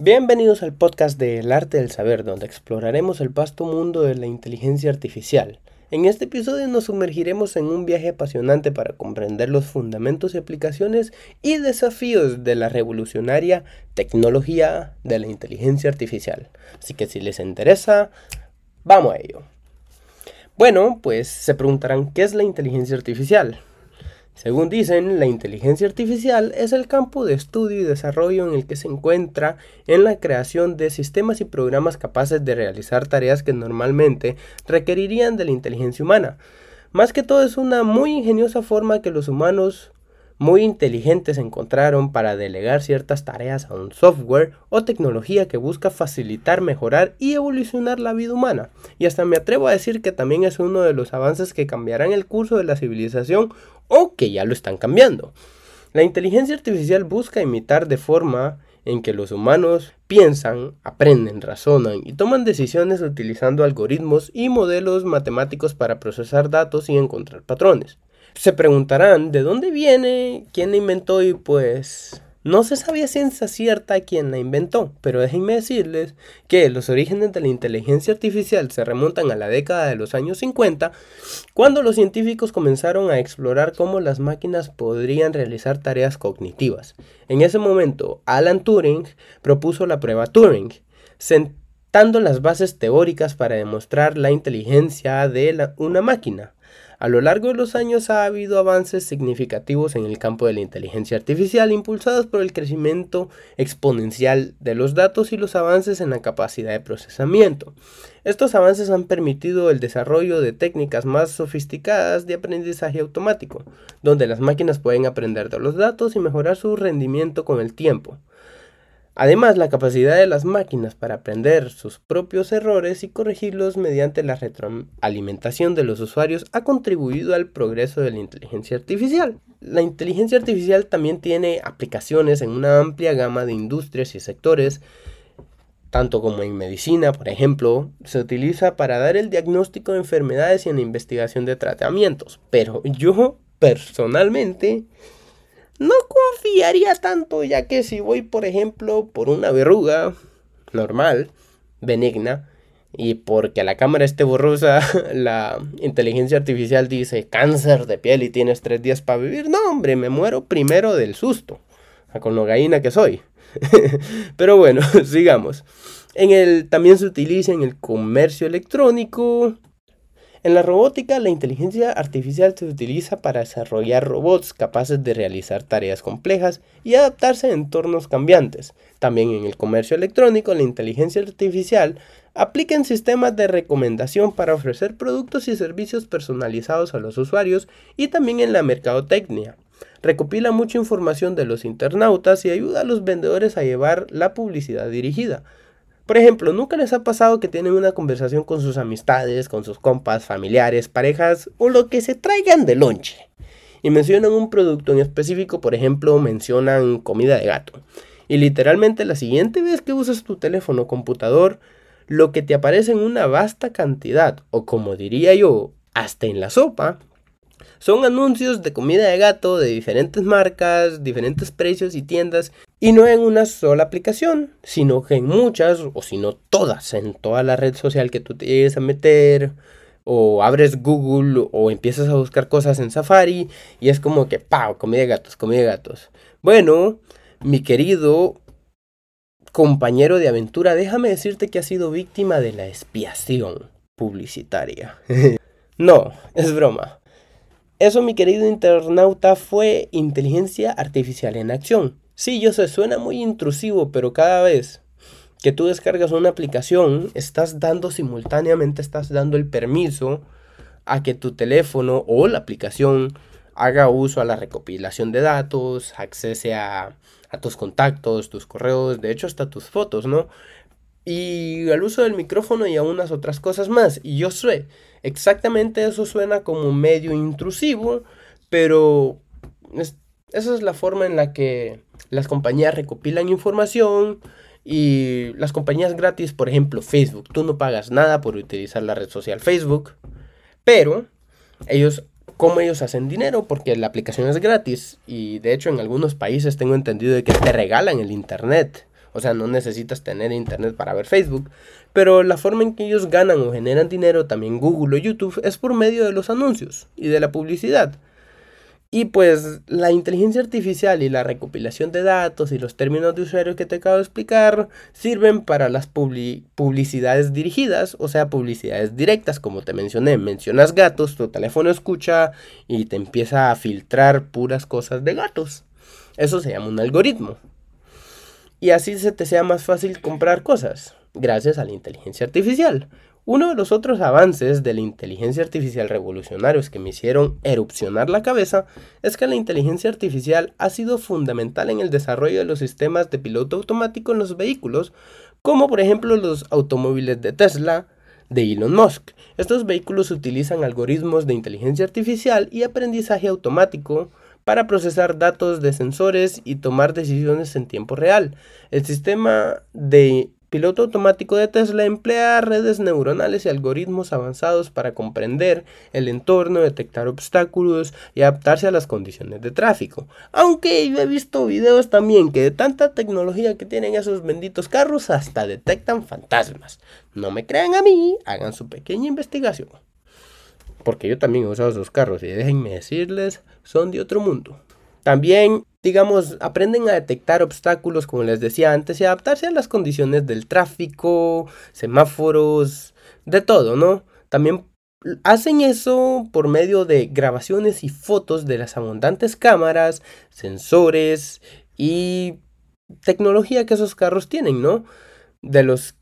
Bienvenidos al podcast de El arte del saber, donde exploraremos el vasto mundo de la inteligencia artificial. En este episodio nos sumergiremos en un viaje apasionante para comprender los fundamentos y aplicaciones y desafíos de la revolucionaria tecnología de la inteligencia artificial. Así que si les interesa, vamos a ello. Bueno, pues se preguntarán, ¿qué es la inteligencia artificial? Según dicen, la inteligencia artificial es el campo de estudio y desarrollo en el que se encuentra en la creación de sistemas y programas capaces de realizar tareas que normalmente requerirían de la inteligencia humana. Más que todo es una muy ingeniosa forma que los humanos muy inteligentes encontraron para delegar ciertas tareas a un software o tecnología que busca facilitar, mejorar y evolucionar la vida humana. Y hasta me atrevo a decir que también es uno de los avances que cambiarán el curso de la civilización o que ya lo están cambiando. La inteligencia artificial busca imitar de forma en que los humanos piensan, aprenden, razonan y toman decisiones utilizando algoritmos y modelos matemáticos para procesar datos y encontrar patrones. Se preguntarán de dónde viene, quién la inventó y pues no se sabía ciencia cierta quién la inventó, pero déjenme decirles que los orígenes de la inteligencia artificial se remontan a la década de los años 50, cuando los científicos comenzaron a explorar cómo las máquinas podrían realizar tareas cognitivas. En ese momento, Alan Turing propuso la prueba Turing, sentando las bases teóricas para demostrar la inteligencia de una máquina. A lo largo de los años ha habido avances significativos en el campo de la inteligencia artificial impulsados por el crecimiento exponencial de los datos y los avances en la capacidad de procesamiento. Estos avances han permitido el desarrollo de técnicas más sofisticadas de aprendizaje automático, donde las máquinas pueden aprender de los datos y mejorar su rendimiento con el tiempo. Además, la capacidad de las máquinas para aprender sus propios errores y corregirlos mediante la retroalimentación de los usuarios ha contribuido al progreso de la inteligencia artificial. La inteligencia artificial también tiene aplicaciones en una amplia gama de industrias y sectores, tanto como en medicina, por ejemplo, se utiliza para dar el diagnóstico de enfermedades y en la investigación de tratamientos. Pero yo, personalmente, no confiaría tanto, ya que si voy, por ejemplo, por una verruga normal, benigna, y porque la cámara esté borrosa, la inteligencia artificial dice cáncer de piel y tienes tres días para vivir. No, hombre, me muero primero del susto, con lo gallina que soy. Pero bueno, sigamos. En el, también se utiliza en el comercio electrónico, en la robótica, la inteligencia artificial se utiliza para desarrollar robots capaces de realizar tareas complejas y adaptarse a entornos cambiantes. También en el comercio electrónico, la inteligencia artificial aplica en sistemas de recomendación para ofrecer productos y servicios personalizados a los usuarios y también en la mercadotecnia. Recopila mucha información de los internautas y ayuda a los vendedores a llevar la publicidad dirigida. Por ejemplo, ¿nunca les ha pasado que tienen una conversación con sus amistades, con sus compas, familiares, parejas o lo que se traigan de lonche? Y mencionan un producto en específico, por ejemplo, mencionan comida de gato. Y literalmente la siguiente vez que usas tu teléfono o computador, lo que te aparece en una vasta cantidad, o como diría yo, hasta en la sopa, son anuncios de comida de gato de diferentes marcas, diferentes precios y tiendas, y no en una sola aplicación, sino que en muchas, o si no todas, en toda la red social que tú te llegues a meter, o abres Google, o empiezas a buscar cosas en Safari, y es como que, ¡pau! Comida de gatos, comida gatos. Bueno, mi querido compañero de aventura, déjame decirte que has sido víctima de la expiación publicitaria. no, es broma. Eso, mi querido internauta, fue inteligencia artificial en acción. Sí, yo sé, suena muy intrusivo, pero cada vez que tú descargas una aplicación, estás dando simultáneamente, estás dando el permiso a que tu teléfono o la aplicación haga uso a la recopilación de datos, accese a, a tus contactos, tus correos, de hecho hasta tus fotos, ¿no? y al uso del micrófono y a unas otras cosas más. Y yo sé, exactamente eso suena como medio intrusivo, pero esa es la forma en la que las compañías recopilan información y las compañías gratis, por ejemplo Facebook, tú no pagas nada por utilizar la red social Facebook, pero ellos, ¿cómo ellos hacen dinero? Porque la aplicación es gratis y de hecho en algunos países tengo entendido de que te regalan el Internet. O sea, no necesitas tener internet para ver Facebook. Pero la forma en que ellos ganan o generan dinero, también Google o YouTube, es por medio de los anuncios y de la publicidad. Y pues la inteligencia artificial y la recopilación de datos y los términos de usuario que te acabo de explicar sirven para las publicidades dirigidas, o sea, publicidades directas, como te mencioné. Mencionas gatos, tu teléfono escucha y te empieza a filtrar puras cosas de gatos. Eso se llama un algoritmo. Y así se te sea más fácil comprar cosas, gracias a la inteligencia artificial. Uno de los otros avances de la inteligencia artificial revolucionarios que me hicieron erupcionar la cabeza es que la inteligencia artificial ha sido fundamental en el desarrollo de los sistemas de piloto automático en los vehículos, como por ejemplo los automóviles de Tesla, de Elon Musk. Estos vehículos utilizan algoritmos de inteligencia artificial y aprendizaje automático para procesar datos de sensores y tomar decisiones en tiempo real. El sistema de piloto automático de Tesla emplea redes neuronales y algoritmos avanzados para comprender el entorno, detectar obstáculos y adaptarse a las condiciones de tráfico. Aunque yo he visto videos también que de tanta tecnología que tienen esos benditos carros hasta detectan fantasmas. No me crean a mí, hagan su pequeña investigación. Porque yo también he usado esos carros y déjenme decirles, son de otro mundo. También digamos, aprenden a detectar obstáculos, como les decía antes, y adaptarse a las condiciones del tráfico, semáforos, de todo, ¿no? También hacen eso por medio de grabaciones y fotos de las abundantes cámaras, sensores y tecnología que esos carros tienen, ¿no? De los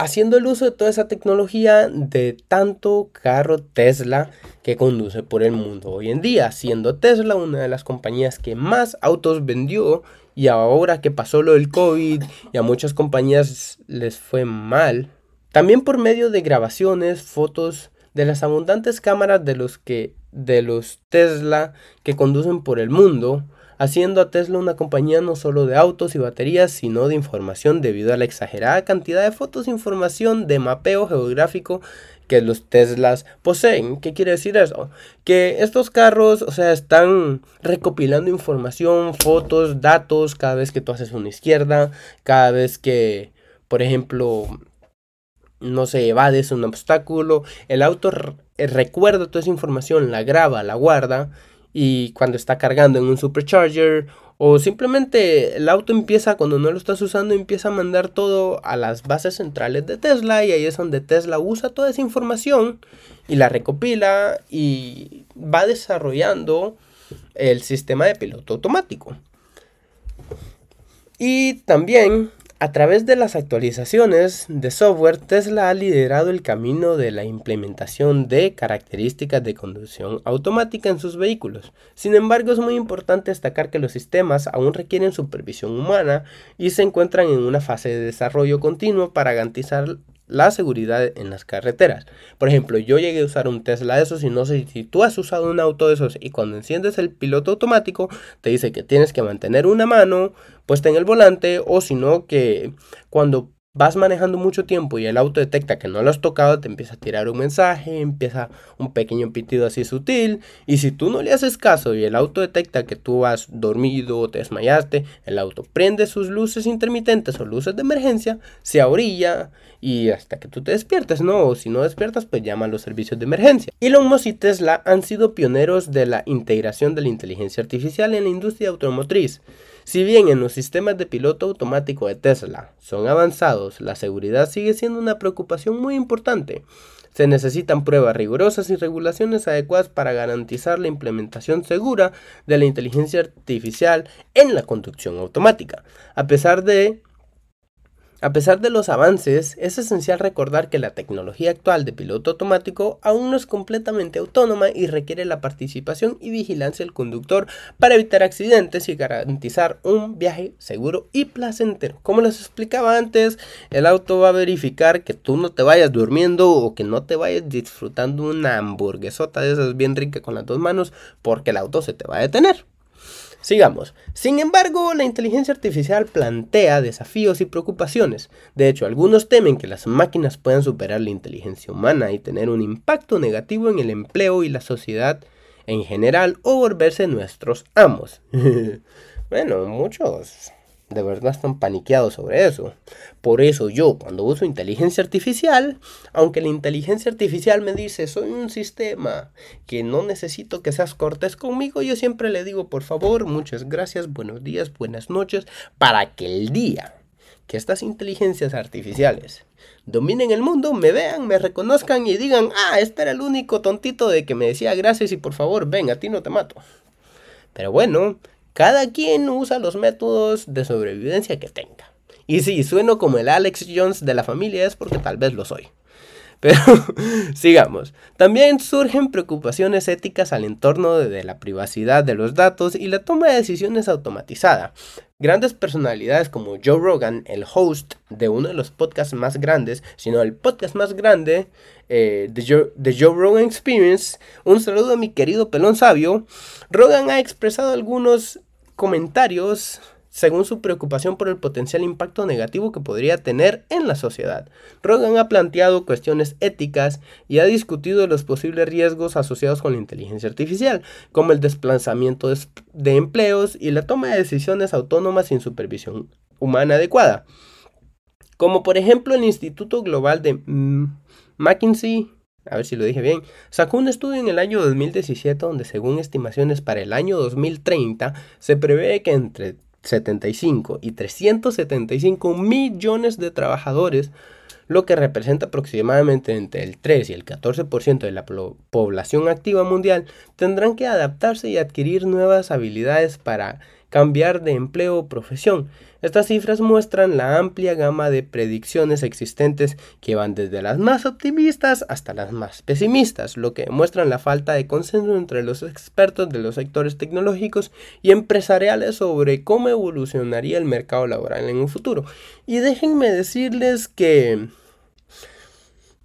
haciendo el uso de toda esa tecnología de tanto carro Tesla que conduce por el mundo hoy en día, siendo Tesla una de las compañías que más autos vendió y ahora que pasó lo del COVID y a muchas compañías les fue mal, también por medio de grabaciones, fotos de las abundantes cámaras de los que de los Tesla que conducen por el mundo, haciendo a Tesla una compañía no solo de autos y baterías, sino de información debido a la exagerada cantidad de fotos e información de mapeo geográfico que los Teslas poseen. ¿Qué quiere decir eso? Que estos carros, o sea, están recopilando información, fotos, datos cada vez que tú haces una izquierda, cada vez que, por ejemplo, no se evades un obstáculo, el auto recuerda toda esa información, la graba, la guarda y cuando está cargando en un supercharger o simplemente el auto empieza cuando no lo estás usando empieza a mandar todo a las bases centrales de Tesla y ahí es donde Tesla usa toda esa información y la recopila y va desarrollando el sistema de piloto automático. Y también a través de las actualizaciones de software, Tesla ha liderado el camino de la implementación de características de conducción automática en sus vehículos. Sin embargo, es muy importante destacar que los sistemas aún requieren supervisión humana y se encuentran en una fase de desarrollo continuo para garantizar la seguridad en las carreteras. Por ejemplo, yo llegué a usar un Tesla de esos y no sé si tú has usado un auto de esos y cuando enciendes el piloto automático te dice que tienes que mantener una mano puesta en el volante o si no que cuando vas manejando mucho tiempo y el auto detecta que no lo has tocado, te empieza a tirar un mensaje, empieza un pequeño pitido así sutil, y si tú no le haces caso y el auto detecta que tú has dormido o te desmayaste, el auto prende sus luces intermitentes o luces de emergencia, se orilla y hasta que tú te despiertes, ¿no? O si no despiertas, pues llama a los servicios de emergencia. Elon Musk y Tesla han sido pioneros de la integración de la inteligencia artificial en la industria automotriz. Si bien en los sistemas de piloto automático de Tesla son avanzados, la seguridad sigue siendo una preocupación muy importante. Se necesitan pruebas rigurosas y regulaciones adecuadas para garantizar la implementación segura de la inteligencia artificial en la conducción automática. A pesar de a pesar de los avances, es esencial recordar que la tecnología actual de piloto automático aún no es completamente autónoma y requiere la participación y vigilancia del conductor para evitar accidentes y garantizar un viaje seguro y placentero. Como les explicaba antes, el auto va a verificar que tú no te vayas durmiendo o que no te vayas disfrutando una hamburguesota de esas bien rica con las dos manos porque el auto se te va a detener. Sigamos. Sin embargo, la inteligencia artificial plantea desafíos y preocupaciones. De hecho, algunos temen que las máquinas puedan superar la inteligencia humana y tener un impacto negativo en el empleo y la sociedad en general o volverse nuestros amos. bueno, muchos de verdad están paniqueados sobre eso. Por eso yo, cuando uso inteligencia artificial, aunque la inteligencia artificial me dice, soy un sistema que no necesito que seas cortés conmigo, yo siempre le digo, por favor, muchas gracias, buenos días, buenas noches, para que el día que estas inteligencias artificiales dominen el mundo, me vean, me reconozcan y digan, ah, este era el único tontito de que me decía gracias y por favor, ven, a ti no te mato. Pero bueno, cada quien usa los métodos de sobrevivencia que tenga. Y si sueno como el Alex Jones de la familia es porque tal vez lo soy. Pero sigamos. También surgen preocupaciones éticas al entorno de la privacidad de los datos y la toma de decisiones automatizada. Grandes personalidades como Joe Rogan, el host de uno de los podcasts más grandes, sino el podcast más grande eh, Joe, de Joe Rogan Experience, un saludo a mi querido pelón sabio, Rogan ha expresado algunos comentarios según su preocupación por el potencial impacto negativo que podría tener en la sociedad. Rogan ha planteado cuestiones éticas y ha discutido los posibles riesgos asociados con la inteligencia artificial, como el desplazamiento de empleos y la toma de decisiones autónomas sin supervisión humana adecuada. Como por ejemplo el Instituto Global de McKinsey, a ver si lo dije bien, sacó un estudio en el año 2017 donde según estimaciones para el año 2030 se prevé que entre 75 y 375 millones de trabajadores, lo que representa aproximadamente entre el 3 y el 14% de la población activa mundial, tendrán que adaptarse y adquirir nuevas habilidades para cambiar de empleo o profesión. Estas cifras muestran la amplia gama de predicciones existentes que van desde las más optimistas hasta las más pesimistas, lo que muestran la falta de consenso entre los expertos de los sectores tecnológicos y empresariales sobre cómo evolucionaría el mercado laboral en un futuro. Y déjenme decirles que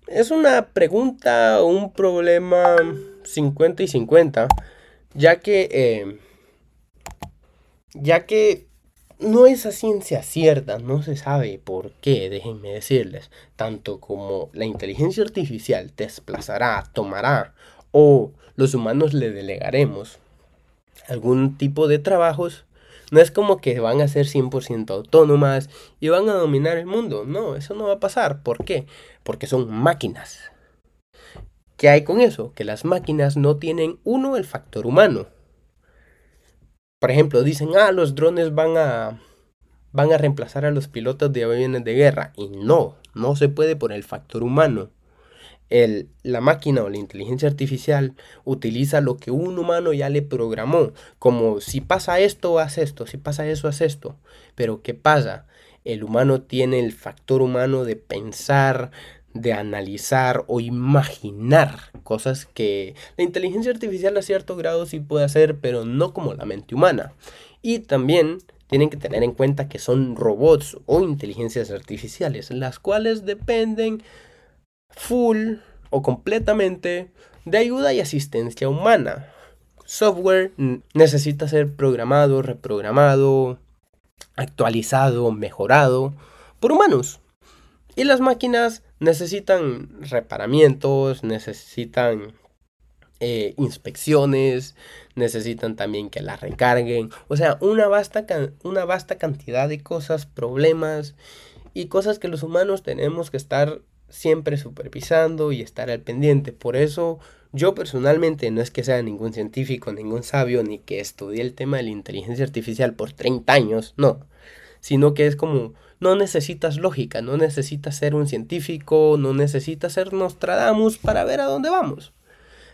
es una pregunta o un problema 50 y 50, ya que eh, ya que no es a ciencia cierta, no se sabe por qué, déjenme decirles, tanto como la inteligencia artificial desplazará, tomará o los humanos le delegaremos algún tipo de trabajos, no es como que van a ser 100% autónomas y van a dominar el mundo, no, eso no va a pasar, ¿por qué? Porque son máquinas. ¿Qué hay con eso? Que las máquinas no tienen uno el factor humano por ejemplo, dicen, ah, los drones van a, van a reemplazar a los pilotos de aviones de guerra. Y no, no se puede por el factor humano. El, la máquina o la inteligencia artificial utiliza lo que un humano ya le programó, como si pasa esto, haz esto, si pasa eso, haz esto. Pero ¿qué pasa? El humano tiene el factor humano de pensar, de analizar o imaginar cosas que la inteligencia artificial a cierto grado sí puede hacer, pero no como la mente humana. Y también tienen que tener en cuenta que son robots o inteligencias artificiales, las cuales dependen full o completamente de ayuda y asistencia humana. Software necesita ser programado, reprogramado, actualizado, mejorado por humanos. Y las máquinas necesitan reparamientos, necesitan eh, inspecciones, necesitan también que la recarguen. O sea, una vasta, una vasta cantidad de cosas, problemas y cosas que los humanos tenemos que estar siempre supervisando y estar al pendiente. Por eso yo personalmente no es que sea ningún científico, ningún sabio, ni que estudie el tema de la inteligencia artificial por 30 años, no, sino que es como no necesitas lógica, no necesitas ser un científico, no necesitas ser Nostradamus para ver a dónde vamos.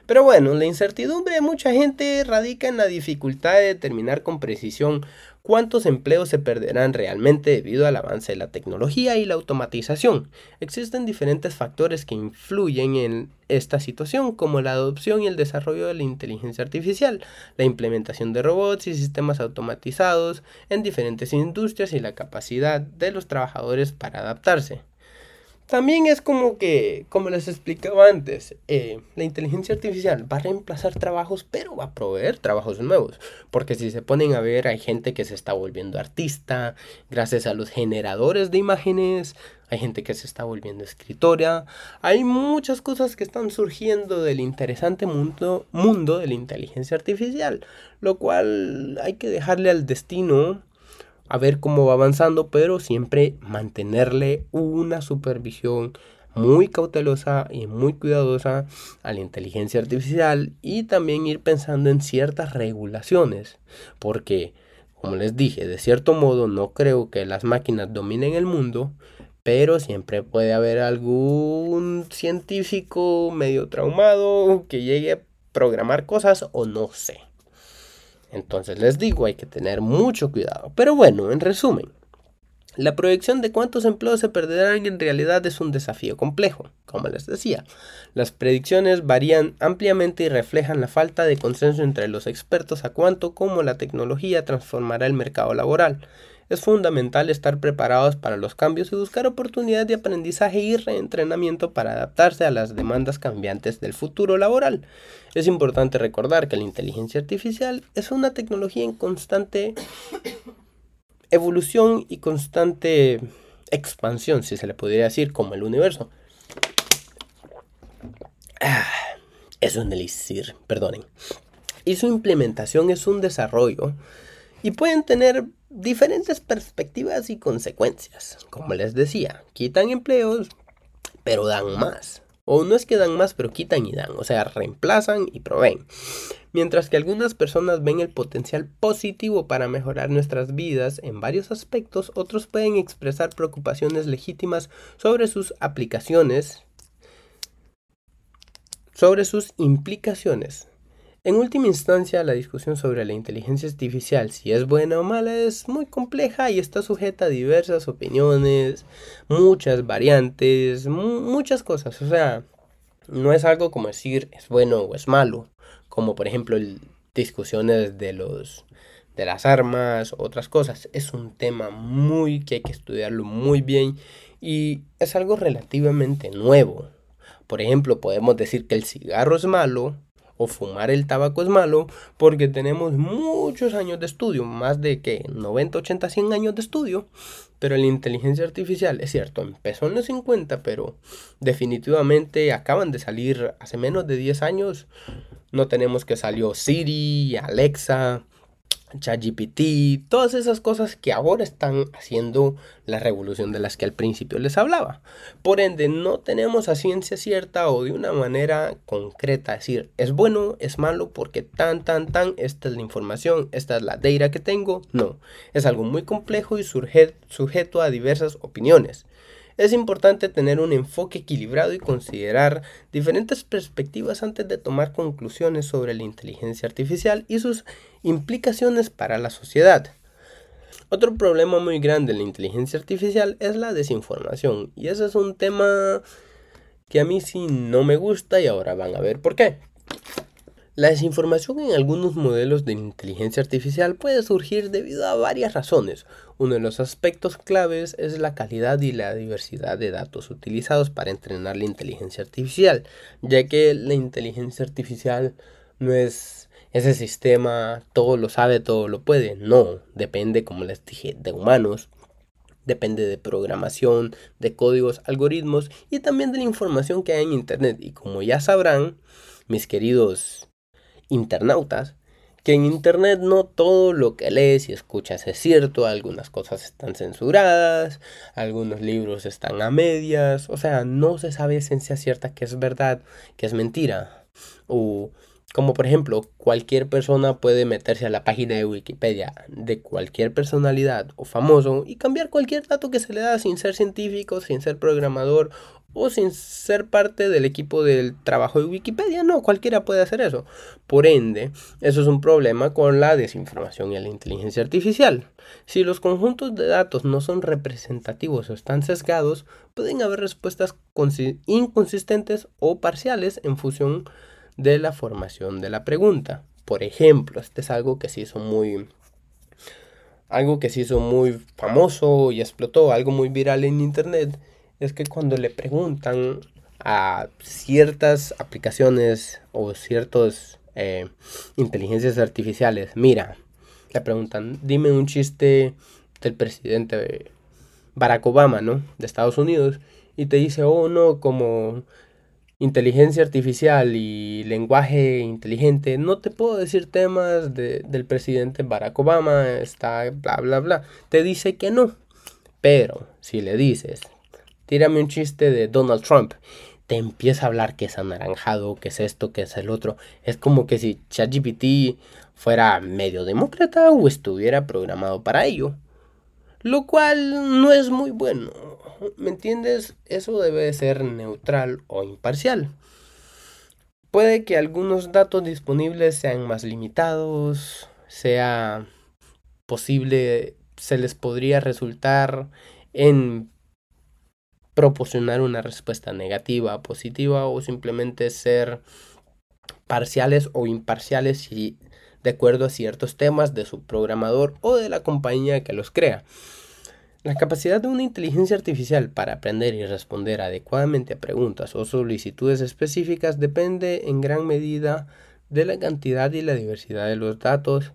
Pero bueno, la incertidumbre de mucha gente radica en la dificultad de determinar con precisión cuántos empleos se perderán realmente debido al avance de la tecnología y la automatización. Existen diferentes factores que influyen en esta situación, como la adopción y el desarrollo de la inteligencia artificial, la implementación de robots y sistemas automatizados en diferentes industrias y la capacidad de los trabajadores para adaptarse. También es como que, como les explicaba antes, eh, la inteligencia artificial va a reemplazar trabajos, pero va a proveer trabajos nuevos. Porque si se ponen a ver, hay gente que se está volviendo artista gracias a los generadores de imágenes, hay gente que se está volviendo escritora, hay muchas cosas que están surgiendo del interesante mundo, mundo de la inteligencia artificial, lo cual hay que dejarle al destino a ver cómo va avanzando, pero siempre mantenerle una supervisión muy cautelosa y muy cuidadosa a la inteligencia artificial y también ir pensando en ciertas regulaciones, porque como les dije, de cierto modo no creo que las máquinas dominen el mundo, pero siempre puede haber algún científico medio traumado que llegue a programar cosas o no sé. Entonces les digo, hay que tener mucho cuidado. Pero bueno, en resumen, la proyección de cuántos empleos se perderán en realidad es un desafío complejo, como les decía. Las predicciones varían ampliamente y reflejan la falta de consenso entre los expertos a cuánto cómo la tecnología transformará el mercado laboral. Es fundamental estar preparados para los cambios y buscar oportunidades de aprendizaje y reentrenamiento para adaptarse a las demandas cambiantes del futuro laboral. Es importante recordar que la inteligencia artificial es una tecnología en constante evolución y constante expansión, si se le podría decir, como el universo. Ah, es un elixir, perdonen. Y su implementación es un desarrollo y pueden tener diferentes perspectivas y consecuencias. Como les decía, quitan empleos, pero dan más. O no es que dan más, pero quitan y dan. O sea, reemplazan y proveen. Mientras que algunas personas ven el potencial positivo para mejorar nuestras vidas en varios aspectos, otros pueden expresar preocupaciones legítimas sobre sus aplicaciones, sobre sus implicaciones. En última instancia, la discusión sobre la inteligencia artificial, si es buena o mala, es muy compleja y está sujeta a diversas opiniones, muchas variantes, muchas cosas. O sea, no es algo como decir es bueno o es malo, como por ejemplo discusiones de los de las armas, otras cosas. Es un tema muy que hay que estudiarlo muy bien y es algo relativamente nuevo. Por ejemplo, podemos decir que el cigarro es malo, o fumar el tabaco es malo porque tenemos muchos años de estudio, más de que 90, 80, 100 años de estudio. Pero la inteligencia artificial, es cierto, empezó en los 50, pero definitivamente acaban de salir hace menos de 10 años. No tenemos que salió Siri, Alexa, ChatGPT, todas esas cosas que ahora están haciendo la revolución de las que al principio les hablaba. Por ende, no tenemos a ciencia cierta o de una manera concreta decir es bueno, es malo, porque tan, tan, tan, esta es la información, esta es la data que tengo. No, es algo muy complejo y sujeto a diversas opiniones. Es importante tener un enfoque equilibrado y considerar diferentes perspectivas antes de tomar conclusiones sobre la inteligencia artificial y sus implicaciones para la sociedad. Otro problema muy grande en la inteligencia artificial es la desinformación y ese es un tema que a mí sí no me gusta y ahora van a ver por qué. La desinformación en algunos modelos de inteligencia artificial puede surgir debido a varias razones. Uno de los aspectos claves es la calidad y la diversidad de datos utilizados para entrenar la inteligencia artificial, ya que la inteligencia artificial no es ese sistema, todo lo sabe, todo lo puede. No, depende, como les dije, de humanos, depende de programación, de códigos, algoritmos y también de la información que hay en Internet. Y como ya sabrán, mis queridos internautas que en Internet no todo lo que lees y escuchas es cierto, algunas cosas están censuradas, algunos libros están a medias, o sea, no se sabe ciencia cierta que es verdad, que es mentira. O como por ejemplo, cualquier persona puede meterse a la página de Wikipedia de cualquier personalidad o famoso y cambiar cualquier dato que se le da sin ser científico, sin ser programador o sin ser parte del equipo del trabajo de Wikipedia. No, cualquiera puede hacer eso. Por ende, eso es un problema con la desinformación y la inteligencia artificial. Si los conjuntos de datos no son representativos o están sesgados, pueden haber respuestas inconsistentes o parciales en función de la formación de la pregunta. Por ejemplo, este es algo que se hizo muy algo que se hizo muy famoso y explotó, algo muy viral en internet es que cuando le preguntan a ciertas aplicaciones o ciertas eh, inteligencias artificiales, mira, le preguntan, dime un chiste del presidente Barack Obama, ¿no? De Estados Unidos, y te dice, oh no, como inteligencia artificial y lenguaje inteligente, no te puedo decir temas del presidente Barack Obama, está bla bla bla. Te dice que no. Pero si le dices, tírame un chiste de Donald Trump, te empieza a hablar que es anaranjado, que es esto, que es el otro. Es como que si ChatGPT fuera medio demócrata o estuviera programado para ello. Lo cual no es muy bueno. ¿Me entiendes? Eso debe ser neutral o imparcial. Puede que algunos datos disponibles sean más limitados, sea posible, se les podría resultar en proporcionar una respuesta negativa, positiva o simplemente ser parciales o imparciales de acuerdo a ciertos temas de su programador o de la compañía que los crea. La capacidad de una inteligencia artificial para aprender y responder adecuadamente a preguntas o solicitudes específicas depende en gran medida de la cantidad y la diversidad de los datos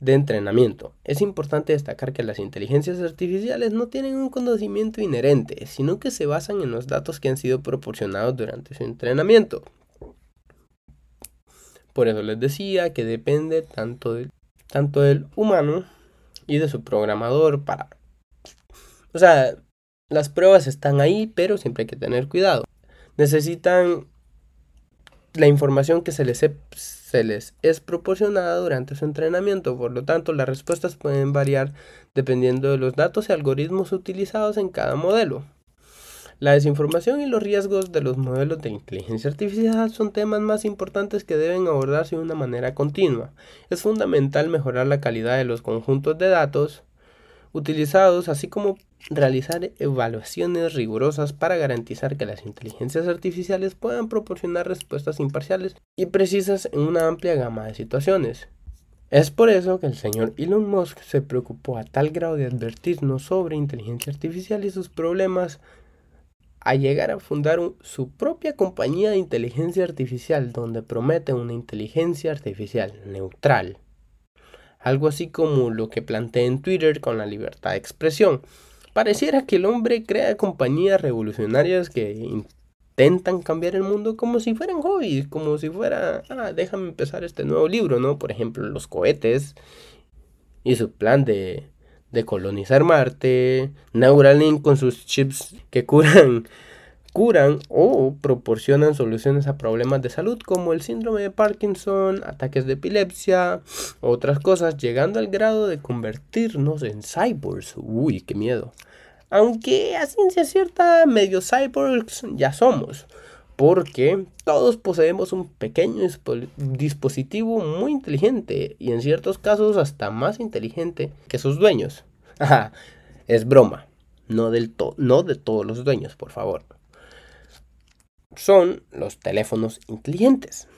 de entrenamiento. Es importante destacar que las inteligencias artificiales no tienen un conocimiento inherente, sino que se basan en los datos que han sido proporcionados durante su entrenamiento. Por eso les decía que depende tanto, tanto del humano y de su programador para o sea, las pruebas están ahí, pero siempre hay que tener cuidado. Necesitan la información que se les, es proporcionada durante su entrenamiento. Por lo tanto, las respuestas pueden variar dependiendo de los datos y algoritmos utilizados en cada modelo. La desinformación y los riesgos de los modelos de inteligencia artificial son temas más importantes que deben abordarse de una manera continua. Es fundamental mejorar la calidad de los conjuntos de datos utilizados, así como realizar evaluaciones rigurosas para garantizar que las inteligencias artificiales puedan proporcionar respuestas imparciales y precisas en una amplia gama de situaciones. Es por eso que el señor Elon Musk se preocupó a tal grado de advertirnos sobre inteligencia artificial y sus problemas a llegar a fundar su propia compañía de inteligencia artificial donde promete una inteligencia artificial neutral, algo así como lo que planteé en Twitter con la libertad de expresión. Pareciera que el hombre crea compañías revolucionarias que intentan cambiar el mundo como si fueran hobbies, como si fuera, ah, déjame empezar este nuevo libro, ¿no? Por ejemplo, los cohetes y su plan de, de colonizar Marte, Neuralink con sus chips que curan curan o proporcionan soluciones a problemas de salud como el síndrome de Parkinson, ataques de epilepsia, otras cosas, llegando al grado de convertirnos en cyborgs. Uy, qué miedo. Aunque a ciencia cierta, medio cyborgs ya somos, porque todos poseemos un pequeño dispositivo muy inteligente y en ciertos casos hasta más inteligente que sus dueños. es broma, no, del no de todos los dueños, por favor son los teléfonos inteligentes.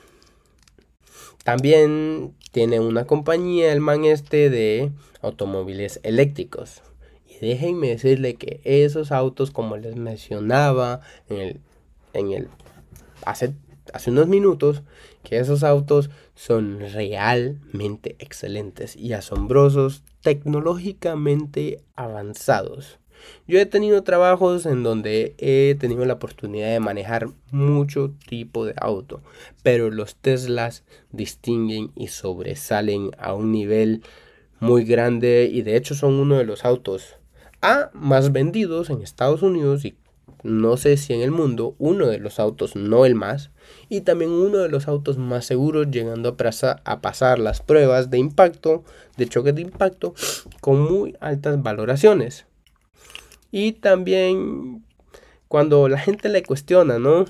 También tiene una compañía, el man este, de automóviles eléctricos. Y déjenme decirle que esos autos, como les mencionaba en el, en el hace, hace unos minutos, que esos autos son realmente excelentes y asombrosos, tecnológicamente avanzados. Yo he tenido trabajos en donde he tenido la oportunidad de manejar mucho tipo de auto, pero los Teslas distinguen y sobresalen a un nivel muy grande y de hecho son uno de los autos A más vendidos en Estados Unidos y no sé si en el mundo, uno de los autos, no el más, y también uno de los autos más seguros, llegando a, a pasar las pruebas de impacto, de choque de impacto, con muy altas valoraciones. Y también cuando la gente le cuestiona, ¿no?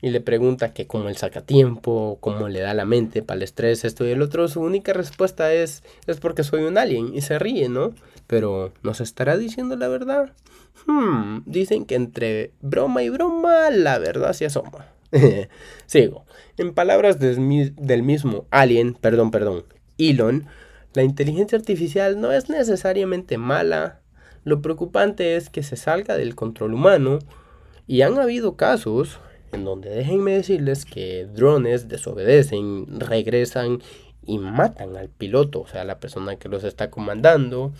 Y le pregunta que cómo él saca tiempo, cómo le da la mente para el estrés, esto y el otro, su única respuesta es, es porque soy un alien y se ríe, ¿no? Pero ¿nos estará diciendo la verdad? Hmm, dicen que entre broma y broma la verdad se asoma. Sigo. En palabras del mismo alien, perdón, perdón, Elon, la inteligencia artificial no es necesariamente mala, lo preocupante es que se salga del control humano y han habido casos en donde déjenme decirles que drones desobedecen, regresan y matan al piloto, o sea, la persona que los está comandando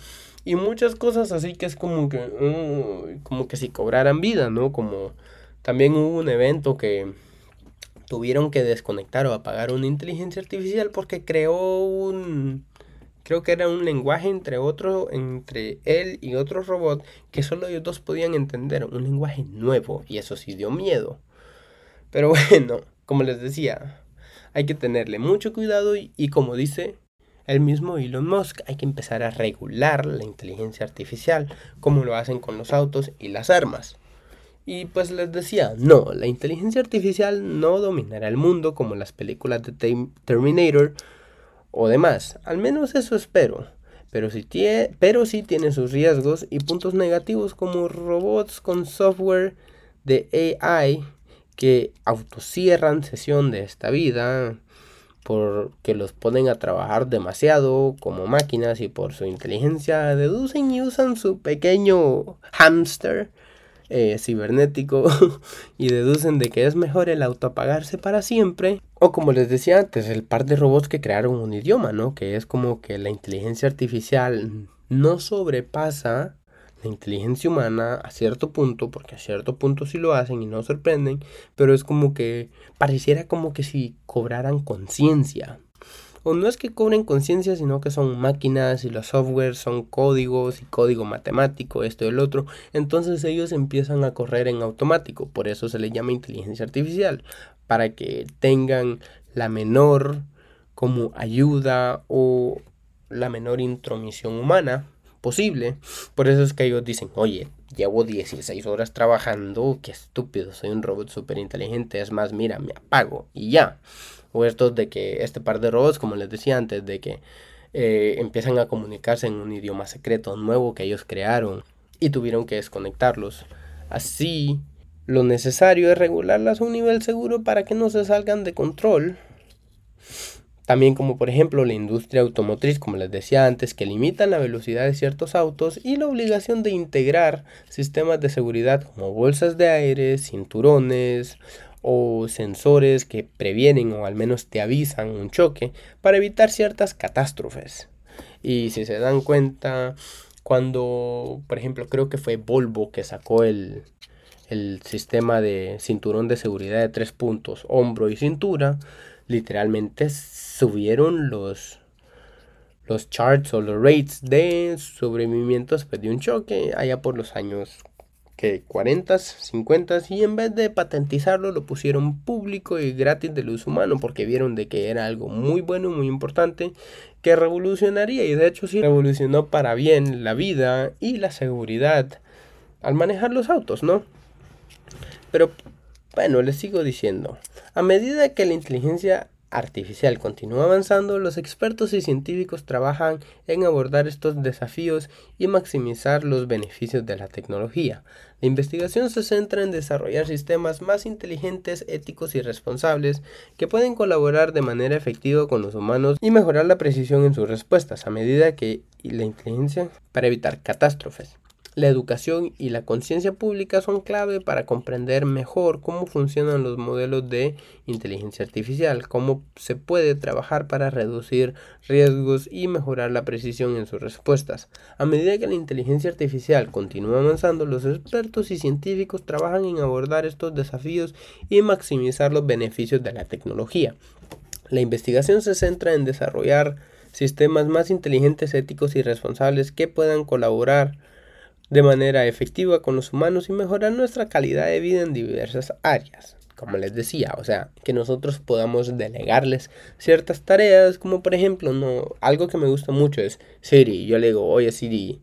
y muchas cosas así que es como que como que si cobraran vida, ¿no? Como También hubo un evento que tuvieron que desconectar o apagar una inteligencia artificial porque creó un creo que era un lenguaje entre entre él y otro robot que solo ellos dos podían entender, un lenguaje nuevo y eso sí dio miedo. Pero bueno, como les decía, hay que tenerle mucho cuidado y, y como dice el mismo Elon Musk, hay que empezar a regular la inteligencia artificial, como lo hacen con los autos y las armas. Y pues les decía, no, la inteligencia artificial no dominará el mundo como las películas de Terminator o demás. Al menos eso espero. Pero sí, tiene, pero sí tiene sus riesgos y puntos negativos como robots con software de AI que autocierran sesión de esta vida, porque los ponen a trabajar demasiado como máquinas y por su inteligencia deducen y usan su pequeño hamster eh, cibernético y deducen de que es mejor el autoapagarse para siempre. O como les decía antes, el par de robots que crearon un idioma, ¿no? Que es como que la inteligencia artificial no sobrepasa la inteligencia humana a cierto punto, porque a cierto punto sí lo hacen y no sorprenden, pero es como que pareciera como que si cobraran conciencia. O no es que cobren conciencia, sino que son máquinas y los softwares son códigos y código matemático, esto y el otro. Entonces ellos empiezan a correr en automático, por eso se le llama inteligencia artificial, para que tengan la menor como ayuda o la menor intromisión humana posible. Por eso es que ellos dicen, oye, llevo 16 horas trabajando, qué estúpido, soy un robot súper inteligente, es más, mira, me apago y ya. O estos de que este par de robots, como les decía antes, de que eh, empiezan a comunicarse en un idioma secreto nuevo que ellos crearon y tuvieron que desconectarlos. Así, lo necesario es regularlas a un nivel seguro para que no se salgan de control también como por ejemplo la industria automotriz, como les decía antes, que limitan la velocidad de ciertos autos y la obligación de integrar sistemas de seguridad como bolsas de aire, cinturones o sensores que previenen o al menos te avisan un choque para evitar ciertas catástrofes. Y si se dan cuenta, cuando, por ejemplo, creo que fue Volvo que sacó el, el sistema de cinturón de seguridad de tres puntos, hombro y cintura, literalmente subieron los, los charts o los rates de sobrevivimiento después de un choque allá por los años que 40, 50 y en vez de patentizarlo lo pusieron público y gratis de luz humano porque vieron de que era algo muy bueno, muy importante que revolucionaría y de hecho sí revolucionó para bien la vida y la seguridad al manejar los autos, ¿no? Pero bueno, les sigo diciendo, a medida que la inteligencia artificial continúa avanzando, los expertos y científicos trabajan en abordar estos desafíos y maximizar los beneficios de la tecnología. La investigación se centra en desarrollar sistemas más inteligentes, éticos y responsables que pueden colaborar de manera efectiva con los humanos y mejorar la precisión en sus respuestas a medida que la inteligencia para evitar catástrofes. La educación y la conciencia pública son clave para comprender mejor cómo funcionan los modelos de inteligencia artificial, cómo se puede trabajar para reducir riesgos y mejorar la precisión en sus respuestas. A medida que la inteligencia artificial continúa avanzando, los expertos y científicos trabajan en abordar estos desafíos y maximizar los beneficios de la tecnología. La investigación se centra en desarrollar sistemas más inteligentes, éticos y responsables que puedan colaborar de manera efectiva con los humanos y mejorar nuestra calidad de vida en diversas áreas. Como les decía, o sea, que nosotros podamos delegarles ciertas tareas, como por ejemplo, no, algo que me gusta mucho es Siri. Yo le digo, oye Siri,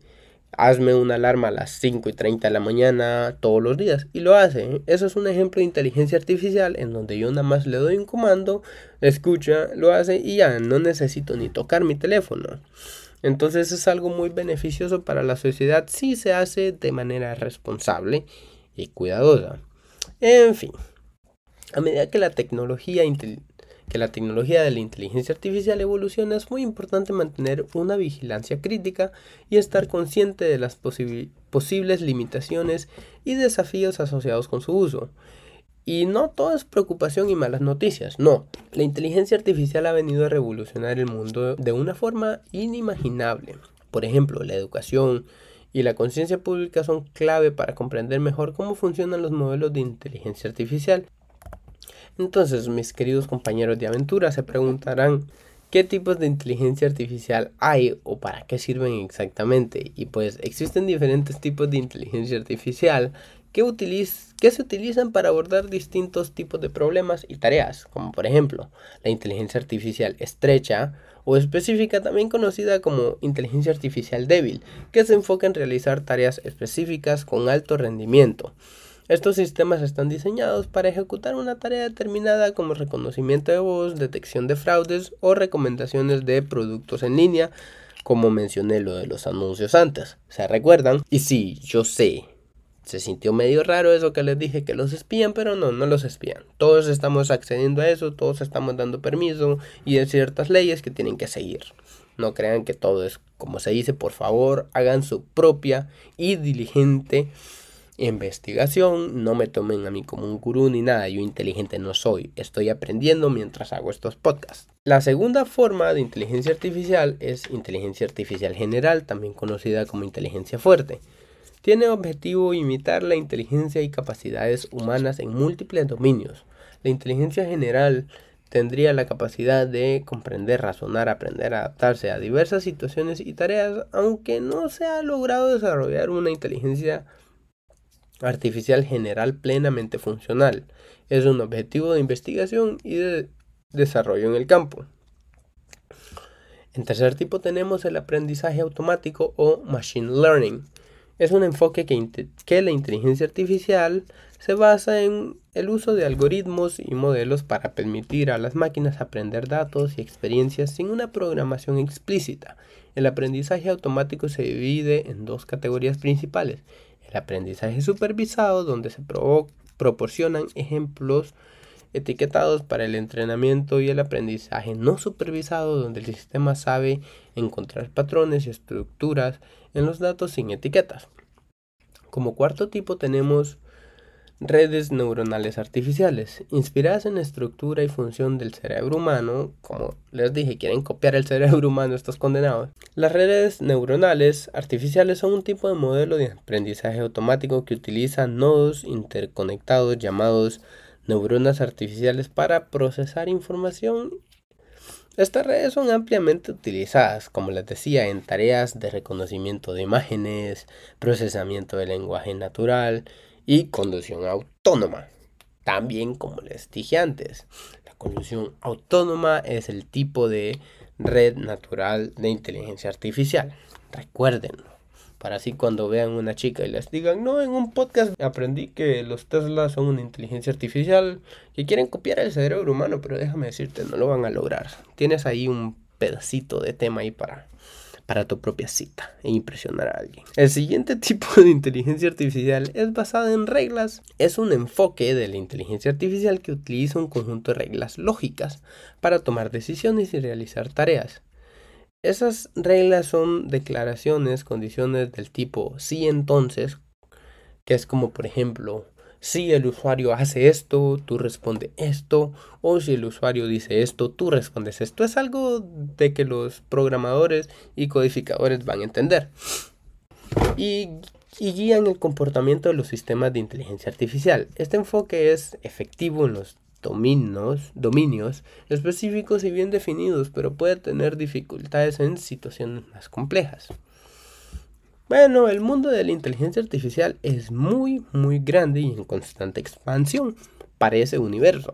hazme una alarma a las 5 y 30 de la mañana todos los días. Y lo hace. Eso es un ejemplo de inteligencia artificial en donde yo nada más le doy un comando, escucha, lo hace y ya no necesito ni tocar mi teléfono. Entonces es algo muy beneficioso para la sociedad si se hace de manera responsable y cuidadosa. En fin, a medida que la tecnología que la tecnología de la inteligencia artificial evoluciona, es muy importante mantener una vigilancia crítica y estar consciente de las posibles limitaciones y desafíos asociados con su uso. Y no todo es preocupación y malas noticias, no. La inteligencia artificial ha venido a revolucionar el mundo de una forma inimaginable. Por ejemplo, la educación y la conciencia pública son clave para comprender mejor cómo funcionan los modelos de inteligencia artificial. Entonces, mis queridos compañeros de aventura se preguntarán qué tipos de inteligencia artificial hay o para qué sirven exactamente. Y pues existen diferentes tipos de inteligencia artificial que, que se utilizan para abordar distintos tipos de problemas y tareas, como por ejemplo la inteligencia artificial estrecha o específica, también conocida como inteligencia artificial débil, que se enfoca en realizar tareas específicas con alto rendimiento. Estos sistemas están diseñados para ejecutar una tarea determinada como reconocimiento de voz, detección de fraudes o recomendaciones de productos en línea, como mencioné lo de los anuncios antes. ¿Se recuerdan? Y sí, yo sé, se sintió medio raro eso que les dije que los espían, pero no, no los espían. Todos estamos accediendo a eso, todos estamos dando permiso y hay ciertas leyes que tienen que seguir. No crean que todo es como se dice, por favor, hagan su propia y diligente investigación. No me tomen a mí como un gurú ni nada, yo inteligente no soy. Estoy aprendiendo mientras hago estos podcasts. La segunda forma de inteligencia artificial es inteligencia artificial general, también conocida como inteligencia fuerte. Tiene objetivo imitar la inteligencia y capacidades humanas en múltiples dominios. La inteligencia general tendría la capacidad de comprender, razonar, aprender, adaptarse a diversas situaciones y tareas, aunque no se ha logrado desarrollar una inteligencia artificial general plenamente funcional. Es un objetivo de investigación y de desarrollo en el campo. En tercer tipo tenemos el aprendizaje automático o machine learning es un enfoque que, la inteligencia artificial se basa en el uso de algoritmos y modelos para permitir a las máquinas aprender datos y experiencias sin una programación explícita. El aprendizaje automático se divide en dos categorías principales. El aprendizaje supervisado, donde se proporcionan ejemplos etiquetados para el entrenamiento y el aprendizaje no supervisado donde el sistema sabe encontrar patrones y estructuras en los datos sin etiquetas. Como cuarto tipo tenemos redes neuronales artificiales, inspiradas en la estructura y función del cerebro humano, como les dije, quieren copiar el cerebro humano estos condenados. Las redes neuronales artificiales son un tipo de modelo de aprendizaje automático que utiliza nodos interconectados llamados neuronas artificiales para procesar información. Estas redes son ampliamente utilizadas, como les decía, en tareas de reconocimiento de imágenes, procesamiento de lenguaje natural y conducción autónoma. También, como les dije antes, la conducción autónoma es el tipo de red natural de inteligencia artificial. Recuérdenlo para así cuando vean una chica y les digan, no, en un podcast aprendí que los Tesla son una inteligencia artificial que quieren copiar el cerebro humano, pero déjame decirte, no lo van a lograr. Tienes ahí un pedacito de tema ahí para, para tu propia cita e impresionar a alguien. El siguiente tipo de inteligencia artificial es basada en reglas. Es un enfoque de la inteligencia artificial que utiliza un conjunto de reglas lógicas para tomar decisiones y realizar tareas. Esas reglas son declaraciones, condiciones del tipo sí entonces, que es como por ejemplo, si el usuario hace esto, tú responde esto, o si el usuario dice esto, tú respondes esto. Es algo de que los programadores y codificadores van a entender. Y guían el comportamiento de los sistemas de inteligencia artificial. Este enfoque es efectivo en los dominios, dominios específicos y bien definidos, pero puede tener dificultades en situaciones más complejas. Bueno, el mundo de la inteligencia artificial es muy, muy grande y en constante expansión para ese universo.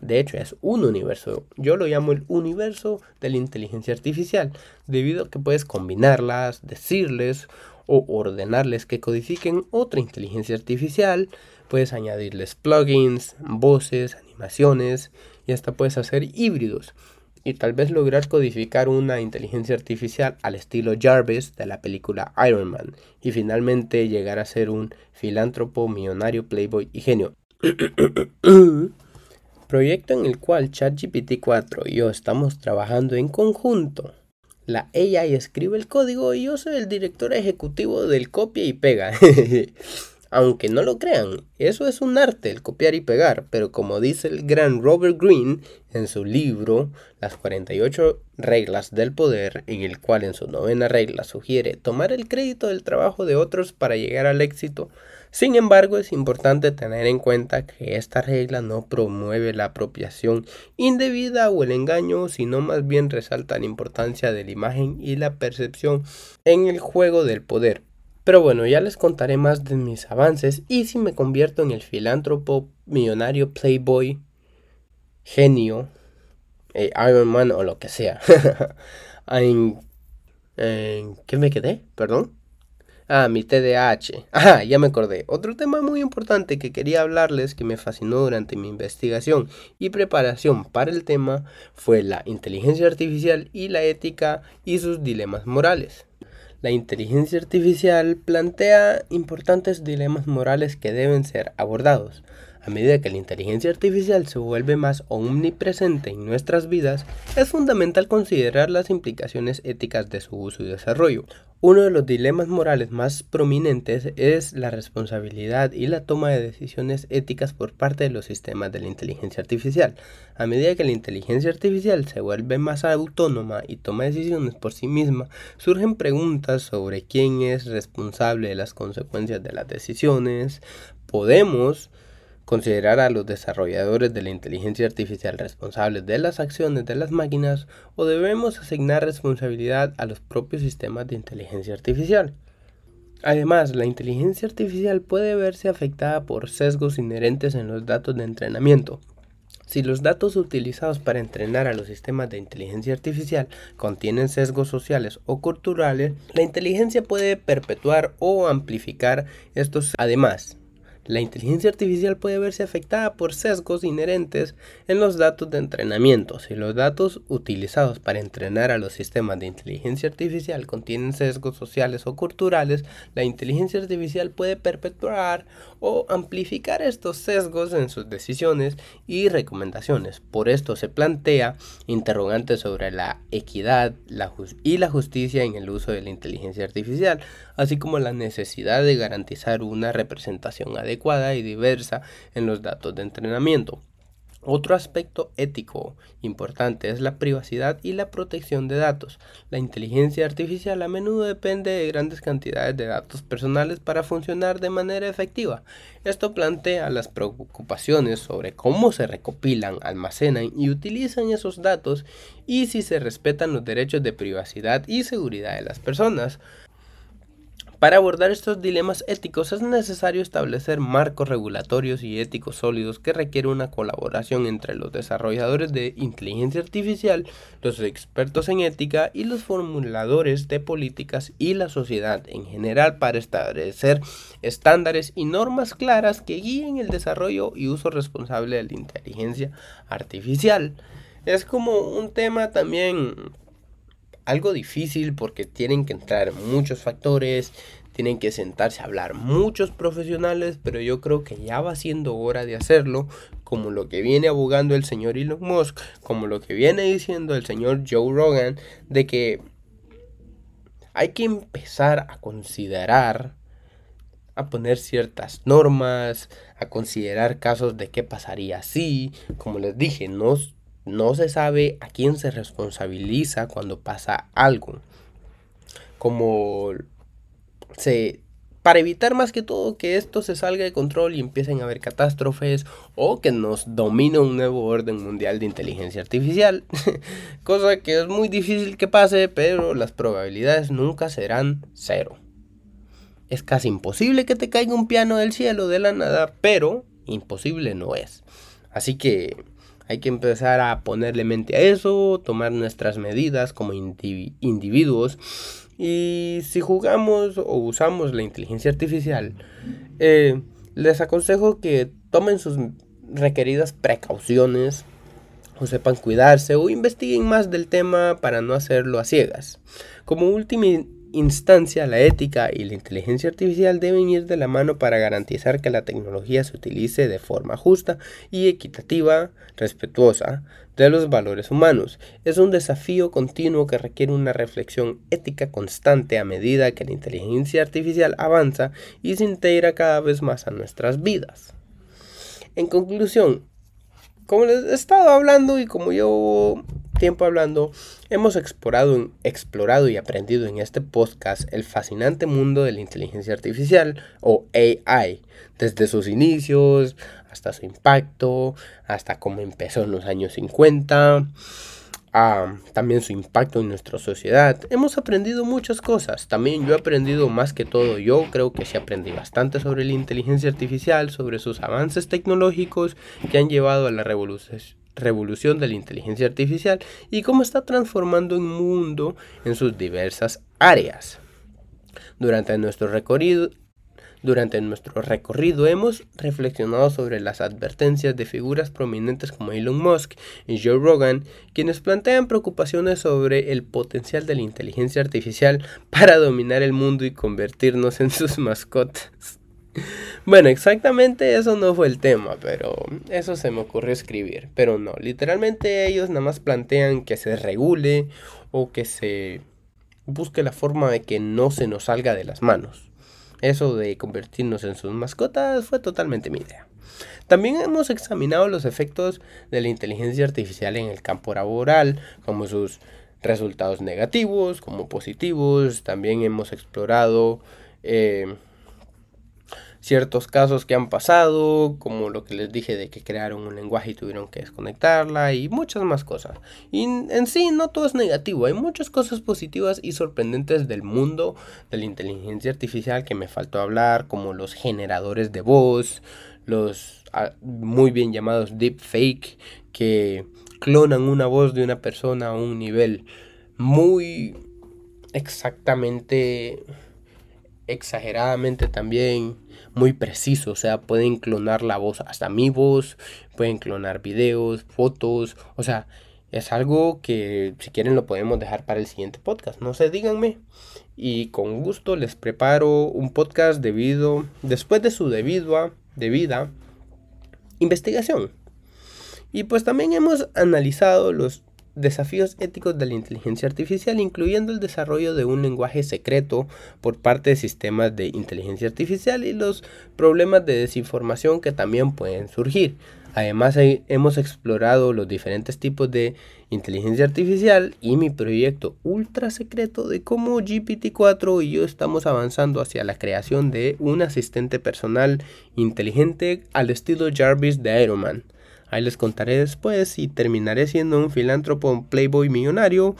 De hecho, es un universo. Yo lo llamo el universo de la inteligencia artificial, debido a que puedes combinarlas, decirles o ordenarles que codifiquen otra inteligencia artificial. Puedes añadirles plugins, voces, animaciones y hasta puedes hacer híbridos y tal vez lograr codificar una inteligencia artificial al estilo Jarvis de la película Iron Man y finalmente llegar a ser un filántropo, millonario, playboy y genio. Proyecto en el cual ChatGPT 4 y yo estamos trabajando en conjunto. La AI escribe el código y yo soy el director ejecutivo del copia y pega. Aunque no lo crean, eso es un arte, el copiar y pegar, pero como dice el gran Robert Greene en su libro Las 48 reglas del poder, en el cual en su novena regla sugiere tomar el crédito del trabajo de otros para llegar al éxito, sin embargo es importante tener en cuenta que esta regla no promueve la apropiación indebida o el engaño, sino más bien resalta la importancia de la imagen y la percepción en el juego del poder pero bueno, ya les contaré más de mis avances y si me convierto en el filántropo, millonario, playboy, genio, eh, Iron Man o lo que sea. en, ¿Qué me quedé? Perdón. Ah, mi TDAH. Ah, ya me acordé. Otro tema muy importante que quería hablarles que me fascinó durante mi investigación y preparación para el tema fue la inteligencia artificial y la ética y sus dilemas morales. La inteligencia artificial plantea importantes dilemas morales que deben ser abordados. A medida que la inteligencia artificial se vuelve más omnipresente en nuestras vidas, es fundamental considerar las implicaciones éticas de su uso y desarrollo. Uno de los dilemas morales más prominentes es la responsabilidad y la toma de decisiones éticas por parte de los sistemas de la inteligencia artificial. A medida que la inteligencia artificial se vuelve más autónoma y toma decisiones por sí misma, surgen preguntas sobre quién es responsable de las consecuencias de las decisiones. Podemos considerar a los desarrolladores de la inteligencia artificial responsables de las acciones de las máquinas o debemos asignar responsabilidad a los propios sistemas de inteligencia artificial. Además, la inteligencia artificial puede verse afectada por sesgos inherentes en los datos de entrenamiento. Si los datos utilizados para entrenar a los sistemas de inteligencia artificial contienen sesgos sociales o culturales, la inteligencia puede perpetuar o amplificar estos. Además, la inteligencia artificial puede verse afectada por sesgos inherentes en los datos de entrenamiento. Si los datos utilizados para entrenar a los sistemas de inteligencia artificial contienen sesgos sociales o culturales, la inteligencia artificial puede perpetuar o amplificar estos sesgos en sus decisiones y recomendaciones. Por esto se plantea interrogantes sobre la equidad y la justicia en el uso de la inteligencia artificial, así como la necesidad de garantizar una representación adecuada y diversa en los datos de entrenamiento. Otro aspecto ético importante es la privacidad y la protección de datos. La inteligencia artificial a menudo depende de grandes cantidades de datos personales para funcionar de manera efectiva. Esto plantea las preocupaciones sobre cómo se recopilan, almacenan y utilizan esos datos y si se respetan los derechos de privacidad y seguridad de las personas. Para abordar estos dilemas éticos es necesario establecer marcos regulatorios y éticos sólidos que requieren una colaboración entre los desarrolladores de inteligencia artificial, los expertos en ética y los formuladores de políticas y la sociedad en general para establecer estándares y normas claras que guíen el desarrollo y uso responsable de la inteligencia artificial. Es como un tema también algo difícil porque tienen que entrar muchos factores, tienen que sentarse a hablar muchos profesionales, pero yo creo que ya va siendo hora de hacerlo, como lo que viene abogando el señor Elon Musk, como lo que viene diciendo el señor Joe Rogan, de que hay que empezar a considerar, a poner ciertas normas, a considerar casos de qué pasaría si, como les dije, no no se sabe a quién se responsabiliza cuando pasa algo. Como se para evitar más que todo que esto se salga de control y empiecen a haber catástrofes o que nos domine un nuevo orden mundial de inteligencia artificial. Cosa que es muy difícil que pase, pero las probabilidades nunca serán cero. Es casi imposible que te caiga un piano del cielo de la nada, pero imposible no es. Así que hay que empezar a ponerle mente a eso, tomar nuestras medidas como individuos. Y si jugamos o usamos la inteligencia artificial, eh, les aconsejo que tomen sus requeridas precauciones o sepan cuidarse o investiguen más del tema para no hacerlo a ciegas. Como última instancia, la ética y la inteligencia artificial deben ir de la mano para garantizar que la tecnología se utilice de forma justa y equitativa, respetuosa de los valores humanos. Es un desafío continuo que requiere una reflexión ética constante a medida que la inteligencia artificial avanza y se integra cada vez más a nuestras vidas. En conclusión, como les he estado hablando y como yo tiempo hablando, hemos explorado, explorado y aprendido en este podcast el fascinante mundo de la inteligencia artificial o AI, desde sus inicios hasta su impacto, hasta cómo empezó en los años 50, también su impacto en nuestra sociedad. Hemos aprendido muchas cosas. También yo he aprendido más que todo. Yo creo que sí aprendí bastante sobre la inteligencia artificial, sobre sus avances tecnológicos que han llevado a la revolución de la inteligencia artificial y cómo está transformando el mundo en sus diversas áreas. Durante nuestro recorrido, durante nuestro recorrido hemos reflexionado sobre las advertencias de figuras prominentes como Elon Musk y Joe Rogan, quienes plantean preocupaciones sobre el potencial de la inteligencia artificial para dominar el mundo y convertirnos en sus mascotas. Bueno, exactamente eso no fue el tema, pero eso se me ocurrió escribir. Pero no, literalmente ellos nada más plantean que se regule o que se busque la forma de que no se nos salga de las manos. Eso de convertirnos en sus mascotas fue totalmente mi idea. También hemos examinado los efectos de la inteligencia artificial en el campo laboral, como sus resultados negativos, como positivos. También hemos explorado eh, ciertos casos que han pasado, como lo que les dije de que crearon un lenguaje y tuvieron que desconectarla y muchas más cosas. Y en sí no todo es negativo, hay muchas cosas positivas y sorprendentes del mundo de la inteligencia artificial que me faltó hablar, como los generadores de voz, los ah, muy bien llamados deepfake que clonan una voz de una persona a un nivel muy exactamente exageradamente también muy preciso, o sea, pueden clonar la voz, hasta mi voz, pueden clonar videos, fotos, o sea, es algo que si quieren lo podemos dejar para el siguiente podcast, no sé, díganme. Y con gusto les preparo un podcast debido, después de su debido, debida investigación. Y pues también hemos analizado los desafíos éticos de la inteligencia artificial, incluyendo el desarrollo de un lenguaje secreto por parte de sistemas de inteligencia artificial y los problemas de desinformación que también pueden surgir. Además, hemos explorado los diferentes tipos de inteligencia artificial y mi proyecto ultra secreto de cómo GPT-4 y yo estamos avanzando hacia la creación de un asistente personal inteligente al estilo Jarvis de Iron Man. Ahí les contaré después si terminaré siendo un filántropo, un playboy millonario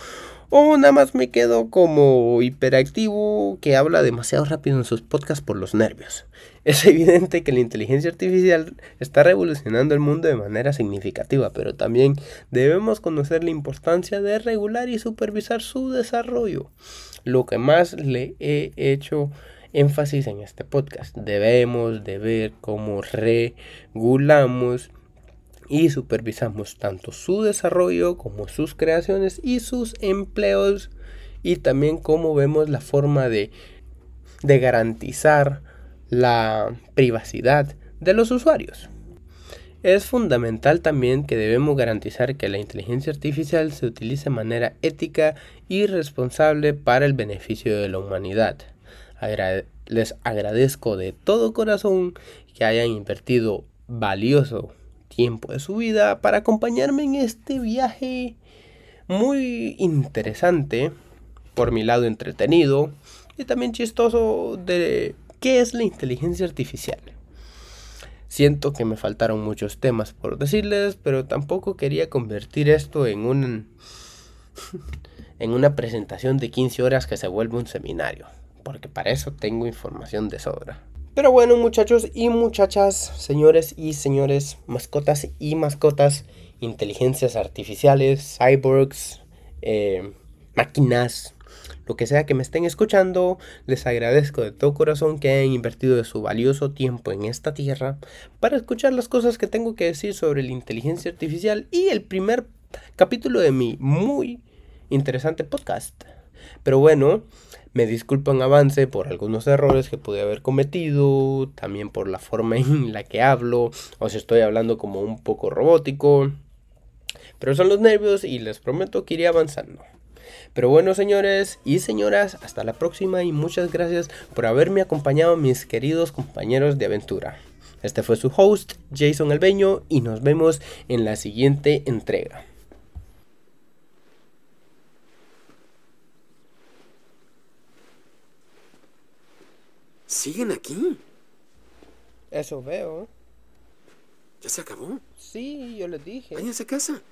o nada más me quedo como hiperactivo que habla demasiado rápido en sus podcasts por los nervios. Es evidente que la inteligencia artificial está revolucionando el mundo de manera significativa, pero también debemos conocer la importancia de regular y supervisar su desarrollo. Lo que más le he hecho énfasis en este podcast. Debemos de ver cómo regulamos y supervisamos tanto su desarrollo como sus creaciones y sus empleos y también cómo vemos la forma de, de garantizar la privacidad de los usuarios. Es fundamental también que debemos garantizar que la inteligencia artificial se utilice de manera ética y responsable para el beneficio de la humanidad. les agradezco de todo corazón que hayan invertido valioso tiempo de su vida para acompañarme en este viaje muy interesante, por mi lado entretenido y también chistoso de qué es la inteligencia artificial. Siento que me faltaron muchos temas por decirles, pero tampoco quería convertir esto en un en una presentación de 15 horas que se vuelve un seminario, porque para eso tengo información de sobra. Pero bueno, muchachos y muchachas, señores y señores, mascotas y mascotas, inteligencias artificiales, cyborgs, eh, máquinas, lo que sea que me estén escuchando, les agradezco de todo corazón que hayan invertido de su valioso tiempo en esta tierra para escuchar las cosas que tengo que decir sobre la inteligencia artificial y el primer capítulo de mi muy interesante podcast. Pero bueno, Me disculpo en avance por algunos errores que pude haber cometido, también por la forma en la que hablo, o si estoy hablando como un poco robótico. Pero son los nervios y les prometo que iré avanzando. Pero bueno, señores y señoras, hasta la próxima y muchas gracias por haberme acompañado, mis queridos compañeros de aventura. Este fue su host, Jason Albeño, y nos vemos en la siguiente entrega. ¿Siguen aquí? Eso veo. ¿Ya se acabó? Sí, yo les dije. Váyanse a casa.